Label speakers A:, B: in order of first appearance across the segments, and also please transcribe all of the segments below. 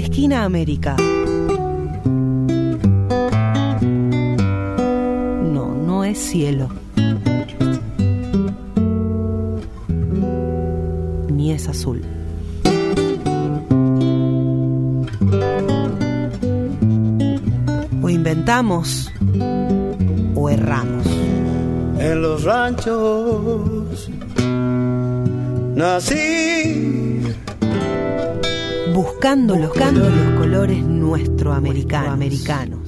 A: Esquina América. No, no es cielo. Ni es azul. O inventamos o erramos.
B: En los ranchos nací
A: buscando los, buscando los colores nuestro americanos.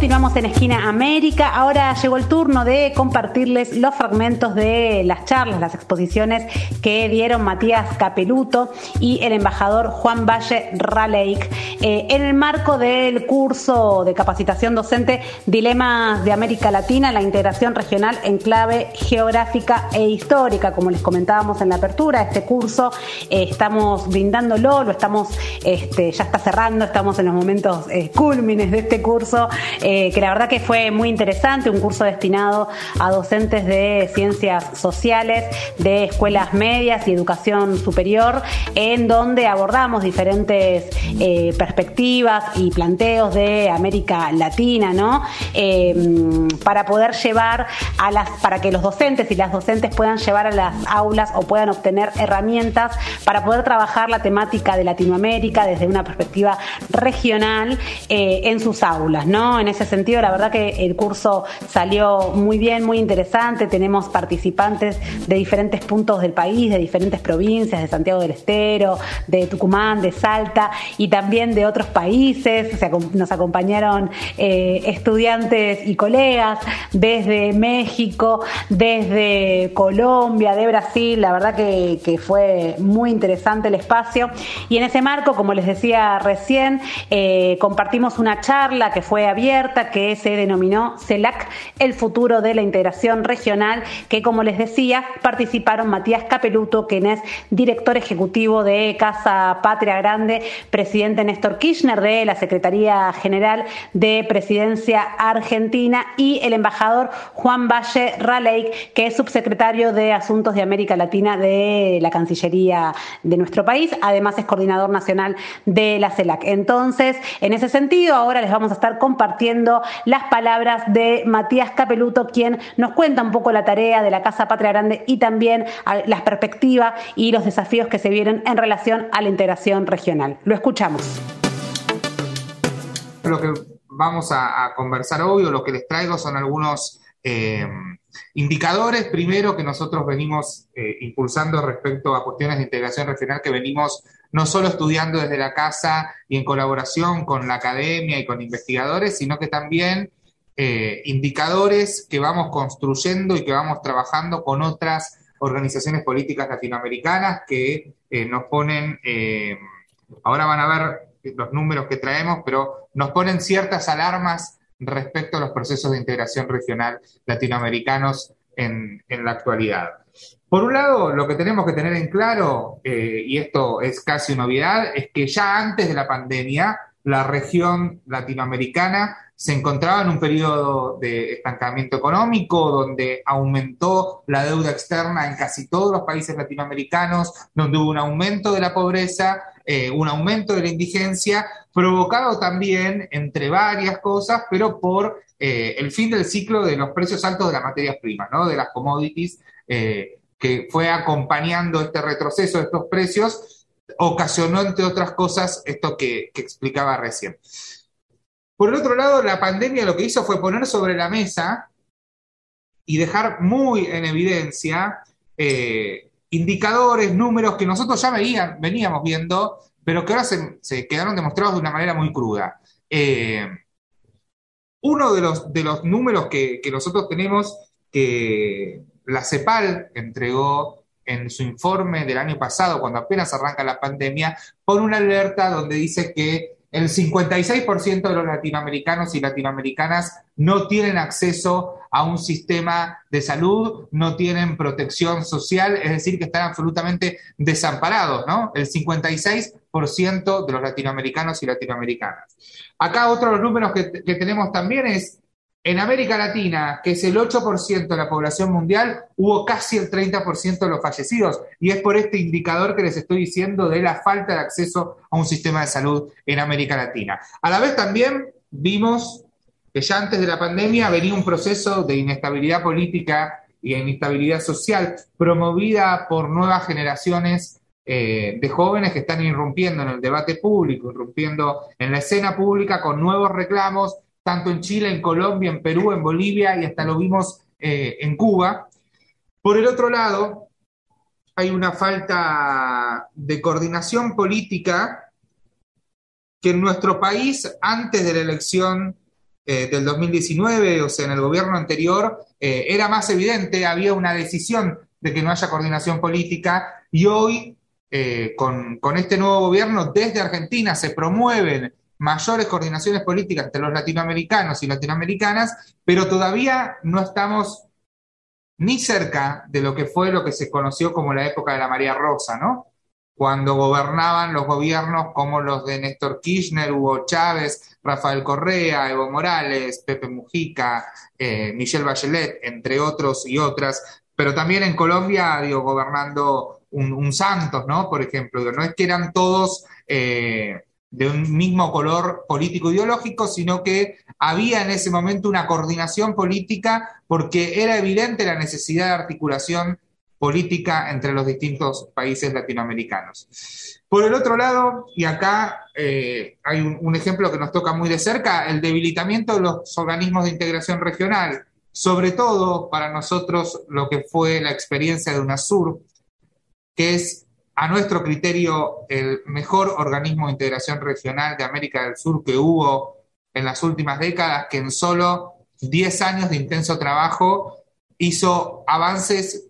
C: Continuamos en Esquina América. Ahora llegó el turno de compartirles los fragmentos de las charlas, las exposiciones que dieron Matías Capeluto y el embajador Juan Valle Raleigh eh, en el marco del curso de capacitación docente Dilemas de América Latina, la integración regional en clave geográfica e histórica. Como les comentábamos en la apertura, este curso eh, estamos brindándolo, lo estamos, este, ya está cerrando, estamos en los momentos eh, cúlmines de este curso eh, que la verdad que fue muy interesante, un curso destinado a docentes de ciencias sociales, de escuelas medias y educación superior, en donde abordamos diferentes eh, perspectivas y planteos de América Latina, ¿no? Eh, para poder llevar a las, para que los docentes y las docentes puedan llevar a las aulas o puedan obtener herramientas para poder trabajar la temática de Latinoamérica desde una perspectiva regional en sus aulas, ¿no? En sentido, la verdad que el curso salió muy bien, muy interesante. Tenemos participantes de diferentes puntos del país, de diferentes provincias, de Santiago del Estero, de Tucumán, de Salta y también de otros países. O sea, nos acompañaron eh, estudiantes y colegas desde México, desde Colombia, de Brasil. La verdad que, fue muy interesante el espacio. Y en ese marco, como les decía recién, eh, compartimos una charla que fue abierta que se denominó CELAC, el futuro de la integración regional, que como les decía, participaron Matías Capeluto, quien es director ejecutivo de Casa Patria Grande, presidente Néstor Kirchner de la Secretaría General de Presidencia Argentina y el embajador Juan Valle Raleigh, que es subsecretario de Asuntos de América Latina de la Cancillería de nuestro país, además es coordinador nacional de la CELAC. Entonces, en ese sentido, ahora les vamos a estar compartiendo las palabras de Matías Capeluto, quien nos cuenta un poco la tarea de la Casa Patria Grande y también las perspectivas y los desafíos que se vienen en relación a la integración regional. Lo escuchamos.
D: Lo que vamos a, conversar hoy o lo que les traigo son algunos eh, indicadores, primero, que nosotros venimos eh, impulsando respecto a cuestiones de integración regional que venimos no solo estudiando desde la casa y en colaboración con la academia y con investigadores, sino que también eh, indicadores que vamos construyendo y que vamos trabajando con otras organizaciones políticas latinoamericanas que eh, nos ponen, eh, ahora van a ver los números que traemos, pero nos ponen ciertas alarmas respecto a los procesos de integración regional latinoamericanos en, en la actualidad. Por un lado, lo que tenemos que tener en claro, eh, y esto es casi novedad, es que ya antes de la pandemia, la región latinoamericana se encontraba en un periodo de estancamiento económico, donde aumentó la deuda externa en casi todos los países latinoamericanos, donde hubo un aumento de la pobreza, eh, un aumento de la indigencia, provocado también, entre varias cosas, pero por eh, el fin del ciclo de los precios altos de las materias primas, ¿no? de las commodities que fue acompañando este retroceso de estos precios, ocasionó, entre otras cosas, esto que, explicaba recién. Por el otro lado, la pandemia lo que hizo fue poner sobre la mesa y dejar muy en evidencia eh, indicadores, números que nosotros ya veníamos viendo, pero que ahora se, quedaron demostrados de una manera muy cruda. Eh, uno de los, de los números que nosotros tenemos que, la CEPAL entregó en su informe del año pasado, cuando apenas arranca la pandemia, por una alerta donde dice que el 56% de los latinoamericanos y latinoamericanas no tienen acceso a un sistema de salud, no tienen protección social, es decir, que están absolutamente desamparados, ¿no? El 56% de los latinoamericanos y latinoamericanas. Acá otro de los números que, que tenemos también es En América Latina, que es el 8% de la población mundial, hubo casi el 30% de los fallecidos. Y es por este indicador que les estoy diciendo de la falta de acceso a un sistema de salud en América Latina. A la vez también vimos que ya antes de la pandemia venía un proceso de inestabilidad política y inestabilidad social promovida por nuevas generaciones eh, de jóvenes que están irrumpiendo en el debate público, irrumpiendo en la escena pública con nuevos reclamos tanto en Chile, en Colombia, en Perú, en Bolivia y hasta lo vimos eh, en Cuba. Por el otro lado, hay una falta de coordinación política que en nuestro país, antes de la elección eh, del 2019, o sea, en el gobierno anterior, eh, era más evidente, había una decisión de que no haya coordinación política y hoy, con, con este nuevo gobierno, desde Argentina se promueven mayores coordinaciones políticas entre los latinoamericanos y latinoamericanas, pero todavía no estamos ni cerca de lo que fue lo que se conoció como la época de la María Rosa, ¿no? Cuando gobernaban los gobiernos como los de Néstor Kirchner, Hugo Chávez, Rafael Correa, Evo Morales, Pepe Mujica, eh, Michelle Bachelet, entre otros y otras, pero también en Colombia, digo, gobernando un, Santos, ¿no? Por ejemplo, no es que eran todos eh, de un mismo color político ideológico, sino que había en ese momento una coordinación política porque era evidente la necesidad de articulación política entre los distintos países latinoamericanos. Por el otro lado, y acá eh, hay un, un, ejemplo que nos toca muy de cerca, el debilitamiento de los organismos de integración regional, sobre todo para nosotros lo que fue la experiencia de UNASUR, que es a nuestro criterio, el mejor organismo de integración regional de América del Sur que hubo en las últimas décadas, que en solo 10 años de intenso trabajo hizo avances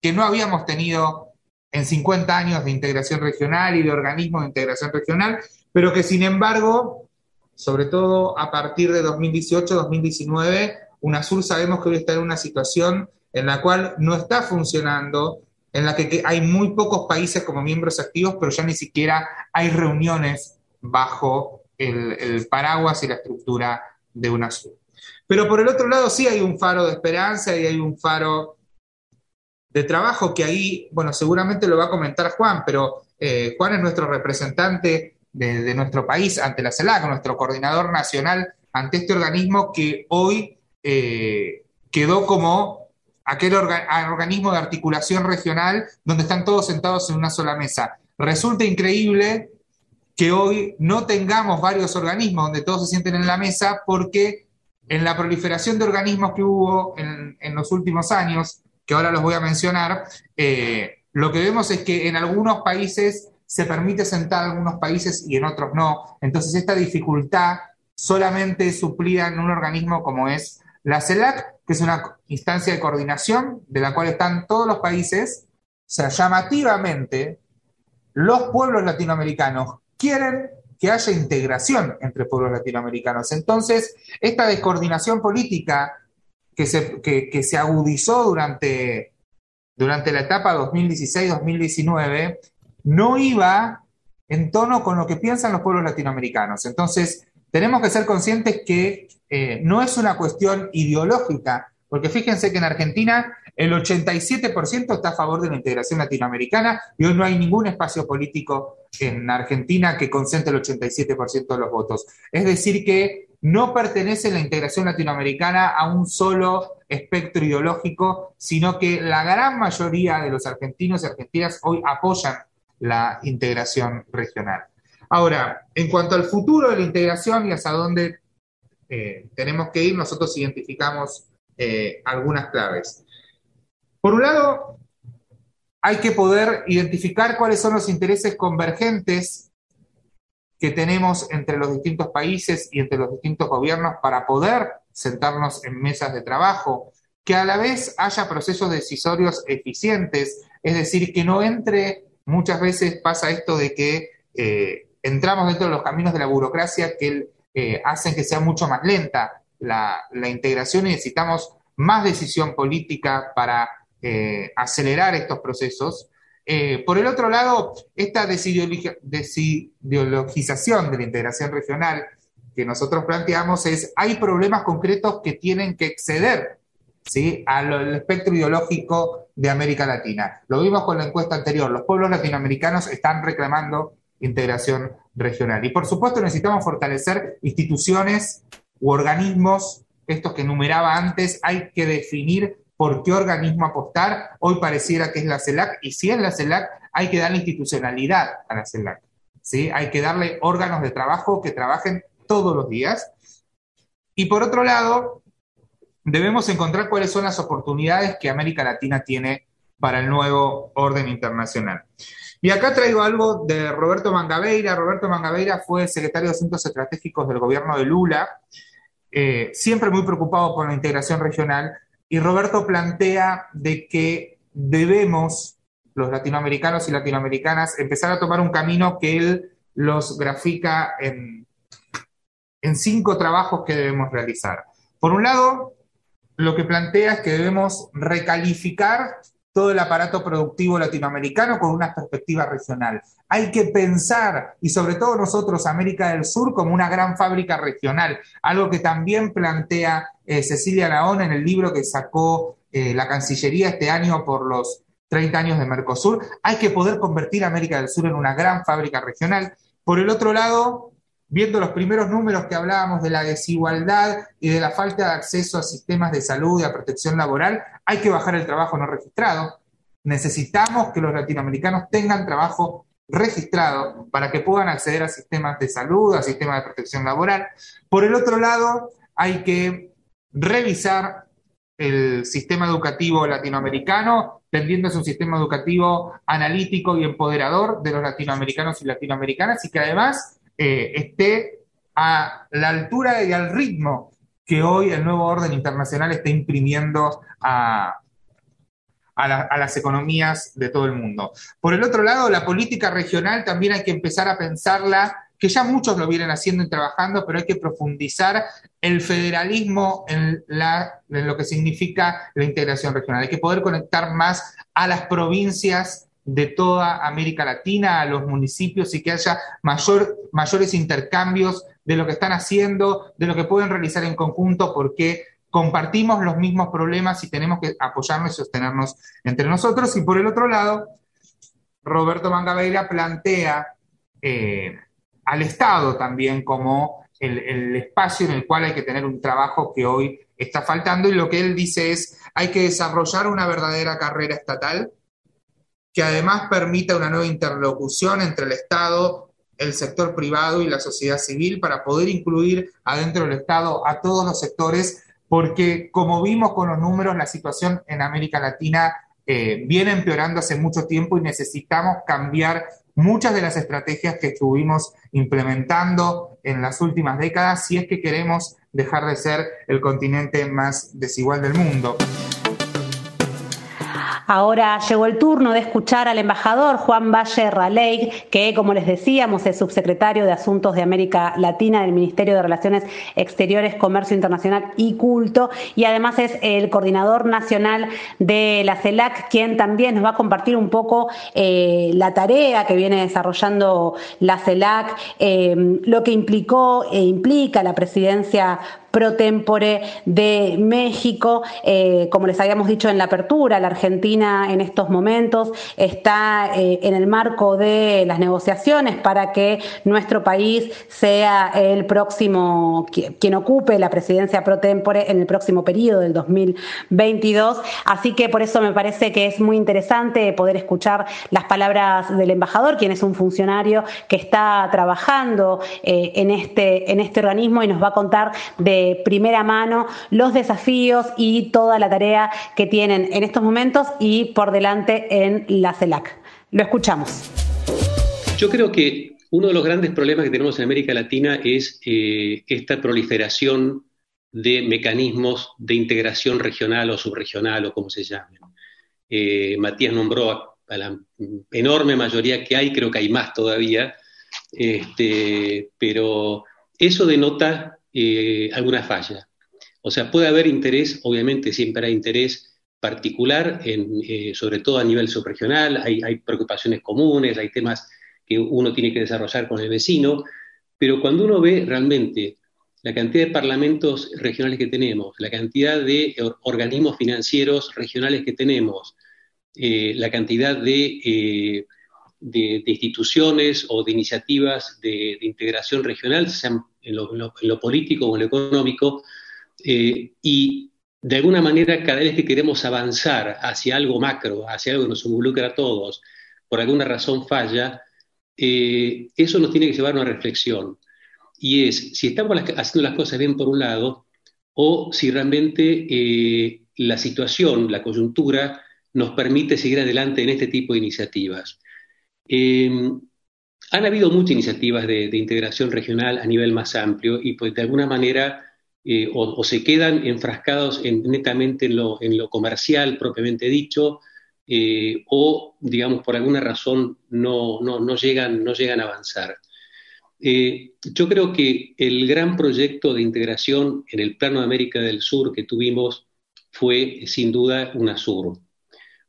D: que no habíamos tenido en 50 años de integración regional y de organismos de integración regional, pero que sin embargo, sobre todo a partir de 2018-2019, UNASUR sabemos que hoy está en una situación en la cual no está funcionando en la que hay muy pocos países como miembros activos, pero ya ni siquiera hay reuniones bajo el, paraguas y la estructura de UNASUR. Pero por el otro lado sí hay un faro de esperanza y hay un faro de trabajo que ahí, bueno, seguramente lo va a comentar Juan, pero eh, Juan es nuestro representante de, nuestro país ante la CELAC, nuestro coordinador nacional ante este organismo que hoy eh, quedó como aquel organismo de articulación regional donde están todos sentados en una sola mesa. Resulta increíble que hoy no tengamos varios organismos donde todos se sienten en la mesa porque en la proliferación de organismos que hubo en, los últimos años, que ahora los voy a mencionar, eh, lo que vemos es que en algunos países se permite sentar en algunos países y en otros no. Entonces esta dificultad solamente suplida en un organismo como es la CELAC, que es una instancia de coordinación de la cual están todos los países, o sea, llamativamente, los pueblos latinoamericanos quieren que haya integración entre pueblos latinoamericanos. Entonces, esta descoordinación política que se, que, se agudizó durante, durante la etapa 2016-2019 no iba en tono con lo que piensan los pueblos latinoamericanos. Entonces, tenemos que ser conscientes que eh, no es una cuestión ideológica, porque fíjense que en Argentina el 87% está a favor de la integración latinoamericana y hoy no hay ningún espacio político en Argentina que concentre el 87% de los votos. Es decir, que no pertenece la integración latinoamericana a un solo espectro ideológico, sino que la gran mayoría de los argentinos y argentinas hoy apoyan la integración regional. Ahora, en cuanto al futuro de la integración y hacia dónde eh, tenemos que ir, nosotros identificamos eh, algunas claves. Por un lado, hay que poder identificar cuáles son los intereses convergentes que tenemos entre los distintos países y entre los distintos gobiernos para poder sentarnos en mesas de trabajo, que a la vez haya procesos decisorios eficientes, es decir, que no entre, muchas veces pasa esto de que eh, entramos dentro de los caminos de la burocracia que eh, hacen que sea mucho más lenta la, integración y necesitamos más decisión política para eh, acelerar estos procesos. Eh, por el otro lado, esta desideologización de la integración regional que nosotros planteamos es, hay problemas concretos que tienen que exceder ¿sí? al espectro ideológico de América Latina. Lo vimos con la encuesta anterior, los pueblos latinoamericanos están reclamando integración regional. Y por supuesto necesitamos fortalecer instituciones u organismos, estos que enumeraba antes, hay que definir por qué organismo apostar. Hoy pareciera que es la CELAC, y si es la CELAC, hay que darle institucionalidad a la CELAC. ¿sí? Hay que darle órganos de trabajo que trabajen todos los días. Y por otro lado, debemos encontrar cuáles son las oportunidades que América Latina tiene para el nuevo orden internacional. Y acá traigo algo de Roberto Mangabeira. Roberto Mangabeira fue secretario de Asuntos Estratégicos del gobierno de Lula, eh, siempre muy preocupado por la integración regional, y Roberto plantea de que debemos, los latinoamericanos y latinoamericanas, empezar a tomar un camino que él los grafica en, en cinco trabajos que debemos realizar. Por un lado, lo que plantea es que debemos recalificar todo el aparato productivo latinoamericano con una perspectiva regional. Hay que pensar, y sobre todo nosotros, América del Sur, como una gran fábrica regional, algo que también plantea eh, Cecilia Laón en el libro que sacó eh, la Cancillería este año por los 30 años de Mercosur. Hay que poder convertir América del Sur en una gran fábrica regional. Por el otro lado, viendo los primeros números que hablábamos de la desigualdad y de la falta de acceso a sistemas de salud y a protección laboral, hay que bajar el trabajo no registrado. Necesitamos que los latinoamericanos tengan trabajo registrado para que puedan acceder a sistemas de salud, a sistemas de protección laboral. Por el otro lado, hay que revisar el sistema educativo latinoamericano, tendiendo a un sistema educativo analítico y empoderador de los latinoamericanos y latinoamericanas y que además eh, esté a la altura y al ritmo que hoy el nuevo orden internacional está imprimiendo a, las economías de todo el mundo. Por el otro lado, la política regional también hay que empezar a pensarla, que ya muchos lo vienen haciendo y trabajando, pero hay que profundizar el federalismo en, en lo que significa la integración regional. Hay que poder conectar más a las provincias de toda América Latina, a los municipios y que haya mayor, mayores intercambios de lo que están haciendo, de lo que pueden realizar en conjunto, porque compartimos los mismos problemas y tenemos que apoyarnos y sostenernos entre nosotros. Y por el otro lado, Roberto Mangabeira plantea eh, al Estado también como el, el, espacio en el cual hay que tener un trabajo que hoy está faltando y lo que él dice es hay que desarrollar una verdadera carrera estatal que además permita una nueva interlocución entre el Estado, el sector privado y la sociedad civil para poder incluir adentro del Estado a todos los sectores, porque como vimos con los números, la situación en América Latina eh, viene empeorando hace mucho tiempo y necesitamos cambiar muchas de las estrategias que estuvimos implementando en las últimas décadas si es que queremos dejar de ser el continente más desigual del mundo.
C: Ahora llegó el turno de escuchar al embajador Juan Valle Raleigh, que como les decíamos es subsecretario de Asuntos de América Latina del Ministerio de Relaciones Exteriores, Comercio Internacional y Culto, y además es el coordinador nacional de la CELAC, quien también nos va a compartir un poco eh, la tarea que viene desarrollando la CELAC, eh, lo que implicó e implica la presidencia pro tempore de México. Eh, como les habíamos dicho en la apertura, la Argentina en estos momentos está eh, en el marco de las negociaciones para que nuestro país sea el próximo, quien ocupe la presidencia pro tempore en el próximo periodo del 2022. Así que por eso me parece que es muy interesante poder escuchar las palabras del embajador, quien es un funcionario que está trabajando eh, en, este, en este organismo y nos va a contar de primera mano los desafíos y toda la tarea que tienen en estos momentos y por delante en la CELAC. Lo escuchamos.
E: Yo creo que uno de los grandes problemas que tenemos en América Latina es eh, esta proliferación de mecanismos de integración regional o subregional o como se llamen. Eh, Matías nombró a, la enorme mayoría que hay, creo que hay más todavía, este, pero eso denota eh, alguna falla. O sea, puede haber interés, obviamente siempre hay interés particular, eh, sobre todo a nivel subregional, hay, hay preocupaciones comunes, hay temas que uno tiene que desarrollar con el vecino, pero cuando uno ve realmente la cantidad de parlamentos regionales que tenemos, la cantidad de organismos financieros regionales que tenemos, eh, la cantidad de, de, instituciones o de iniciativas de, integración regional, sean en lo, político o en lo económico, y de alguna manera cada vez que queremos avanzar hacia algo macro, hacia algo que nos involucra a todos, por alguna razón falla, eh, eso nos tiene que llevar a una reflexión. Y es si estamos haciendo las cosas bien por un lado, o si realmente eh, la situación, la coyuntura, nos permite seguir adelante en este tipo de iniciativas. Eh, han habido muchas iniciativas de, integración regional a nivel más amplio y pues de alguna manera o, se quedan enfrascados netamente en lo, en lo, comercial propiamente dicho, eh, o, digamos, por alguna razón no, no, llegan, no llegan a avanzar. Eh, yo creo que el gran proyecto de integración en el plano de América del Sur que tuvimos fue, sin duda, UNASUR.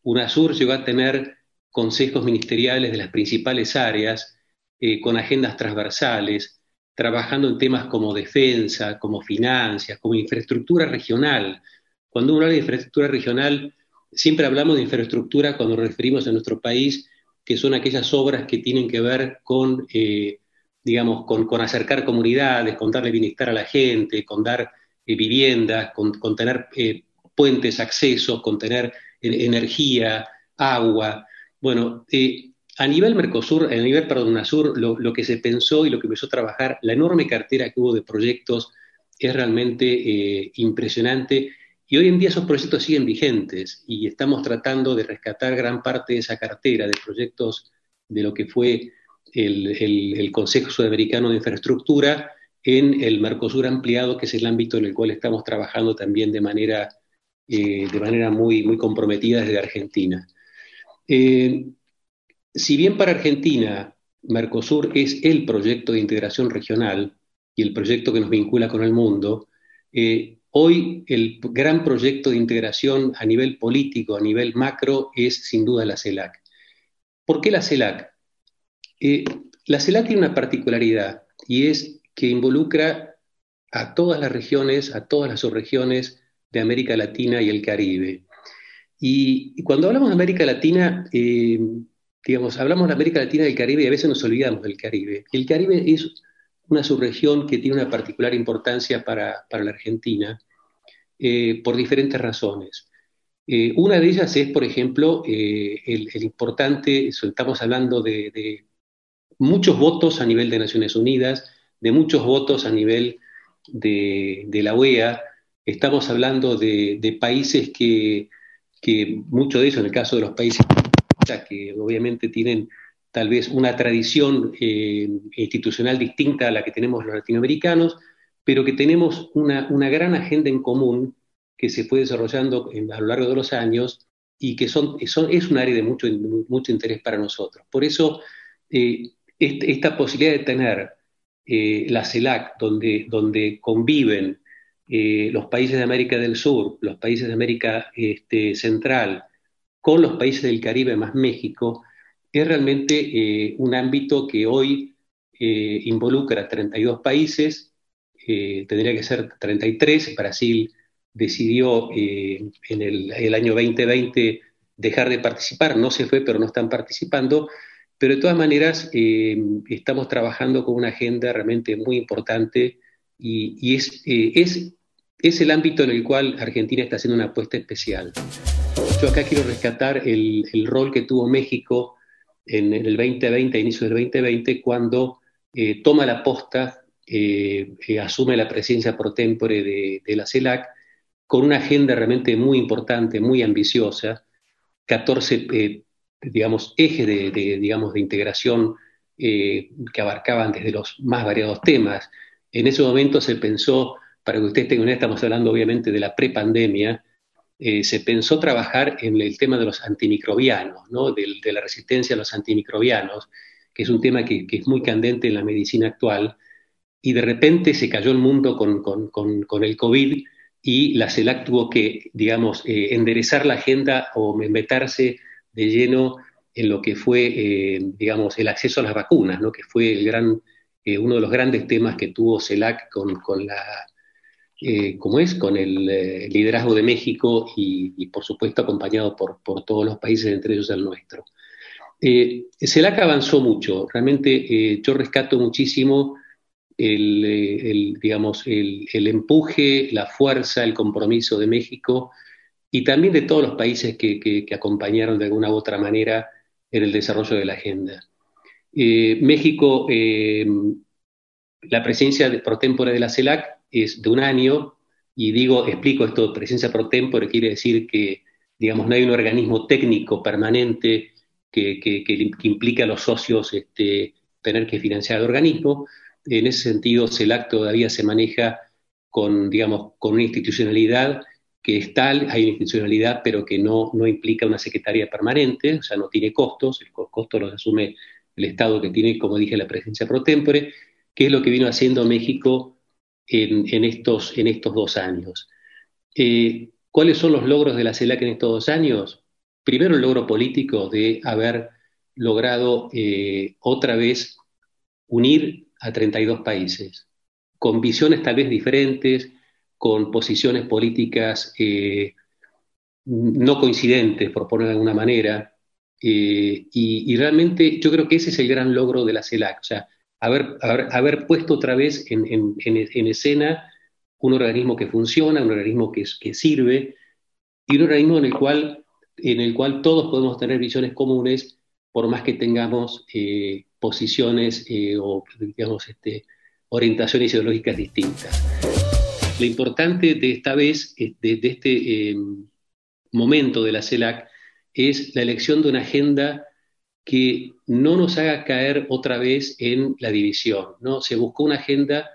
E: UNASUR llegó a tener consejos ministeriales de las principales áreas, eh, con agendas transversales, trabajando en temas como defensa, como finanzas, como infraestructura regional. Cuando uno habla de infraestructura regional, Siempre hablamos de infraestructura cuando nos referimos a nuestro país, que son aquellas obras que tienen que ver con, eh, digamos, con, acercar comunidades, con darle bienestar a la gente, con dar eh, viviendas, con, tener eh, puentes, accesos, con tener energía, agua. Bueno, a nivel Mercosur, a nivel, perdón, UNASUR, lo, lo, que se pensó y lo que empezó a trabajar, la enorme cartera que hubo de proyectos es realmente impresionante y hoy en día esos proyectos siguen vigentes y estamos tratando de rescatar gran parte de esa cartera de proyectos de lo que fue el, Consejo Sudamericano de Infraestructura en el Mercosur ampliado, que es el ámbito en el cual estamos trabajando también de manera, eh, de manera muy, muy comprometida desde Argentina. Eh, si bien para Argentina Mercosur es el proyecto de integración regional y el proyecto que nos vincula con el mundo, eh, Hoy el gran proyecto de integración a nivel político, a nivel macro, es sin duda la CELAC. ¿Por qué la CELAC? Eh, la CELAC tiene una particularidad y es que involucra a todas las regiones, a todas las subregiones de América Latina y el Caribe. Y, cuando hablamos de América Latina, eh, digamos, hablamos de América Latina y el Caribe y a veces nos olvidamos del Caribe. El Caribe es una subregión que tiene una particular importancia para, la Argentina eh, por diferentes razones. Eh, una de ellas es, por ejemplo, el, importante, estamos hablando de, muchos votos a nivel de Naciones Unidas, de muchos votos a nivel de, la OEA, estamos hablando de, países que, que muchos de ellos, en el caso de los países que obviamente tienen tal vez una tradición eh, institucional distinta a la que tenemos los latinoamericanos, pero que tenemos una, gran agenda en común que se fue desarrollando a lo largo de los años y que son, es un área de mucho, mucho interés para nosotros. Por eso, eh, esta posibilidad de tener eh, la CELAC, donde, donde conviven los países de América del Sur, los países de América este, Central, con los países del Caribe más México, es realmente eh, un ámbito que hoy eh, involucra 32 países, eh, tendría que ser 33, Brasil decidió en el, año 2020 dejar de participar, no se fue, pero no están participando, pero de todas maneras estamos trabajando con una agenda realmente muy importante y, es, es, el ámbito en el cual Argentina está haciendo una apuesta especial. Yo acá quiero rescatar el, el rol que tuvo México en, el 2020, inicio del 2020, cuando eh, toma la posta, eh, eh, asume la presidencia pro tempore de, la CELAC, con una agenda realmente muy importante, muy ambiciosa, 14, digamos, ejes de, digamos, de integración que abarcaban desde los más variados temas. En ese momento se pensó, para que ustedes tengan una estamos hablando obviamente de la prepandemia, eh, se pensó trabajar en el tema de los antimicrobianos, ¿no? de, la resistencia a los antimicrobianos, que es un tema que, es muy candente en la medicina actual, y de repente se cayó el mundo con, el COVID y la CELAC tuvo que, digamos, eh, enderezar la agenda o meterse de lleno en lo que fue, eh, digamos, el acceso a las vacunas, ¿no? que fue el gran, uno de los grandes temas que tuvo CELAC con, la, como es, con el liderazgo de México y, por supuesto acompañado por, todos los países, entre ellos el nuestro. CELAC avanzó mucho, realmente yo rescato muchísimo el, digamos, el, empuje, la fuerza, el compromiso de México y también de todos los países que, acompañaron de alguna u otra manera en el desarrollo de la agenda. Eh, México, eh, la presencia de, pro tempore de la CELAC es de un año, y digo, explico esto, presencia pro tempore quiere decir que, digamos, no hay un organismo técnico permanente que, que implica a los socios este, tener que financiar el organismo, en ese sentido, CELAC todavía se maneja con, digamos, con una institucionalidad que es tal, hay una institucionalidad, pero que no, no implica una secretaría permanente, o sea, no tiene costos, el costo los asume el Estado que tiene, como dije, la presencia pro tempore, que es lo que vino haciendo México en, estos, dos años. Eh, ¿Cuáles son los logros de la CELAC en estos dos años? Primero, el logro político de haber logrado eh, otra vez unir a 32 países, con visiones tal vez diferentes, con posiciones políticas eh, no coincidentes, por ponerlo de alguna manera, y, realmente yo creo que ese es el gran logro de la CELAC, haber, haber, puesto otra vez en, en, escena un organismo que funciona, un organismo que, que sirve, y un organismo en el cual, en el cual todos podemos tener visiones comunes, por más que tengamos eh, posiciones eh, o, digamos, este, orientaciones ideológicas distintas. Lo importante de esta vez, de, este em, momento de la CELAC, es la elección de una agenda que no nos haga caer otra vez en la división. ¿no? Se buscó una agenda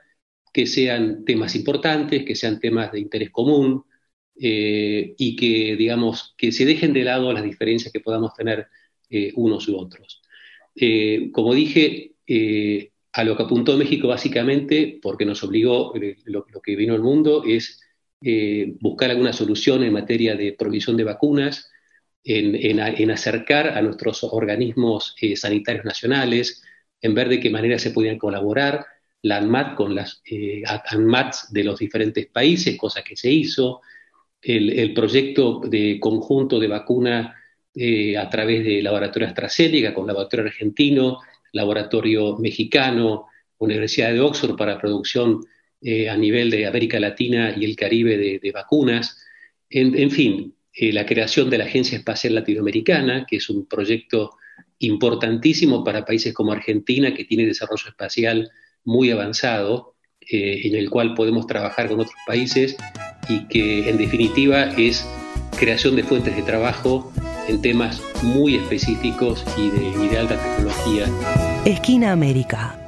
E: que sean temas importantes, que sean temas de interés común eh, y que, digamos, que se dejen de lado las diferencias que podamos tener eh, unos u otros. Eh, como dije, a lo que apuntó México básicamente, porque nos obligó, eh, lo, que vino al mundo es buscar alguna solución en materia de provisión de vacunas, en, acercar a nuestros organismos sanitarios nacionales, en ver de qué manera se podían colaborar, la ANMAT con las ANMATs de los diferentes países, cosa que se hizo, el, el proyecto de conjunto de vacuna eh, a través de laboratorio AstraZeneca, con laboratorio argentino, laboratorio mexicano, Universidad de Oxford para producción eh, a nivel de América Latina y el Caribe de, vacunas. En, fin, eh, la creación de la Agencia Espacial Latinoamericana, que es un proyecto importantísimo para países como Argentina, que tiene desarrollo espacial muy avanzado, en el cual podemos trabajar con otros países y que en definitiva es creación de fuentes de trabajo en temas muy específicos y de, y de alta tecnología.
A: Esquina América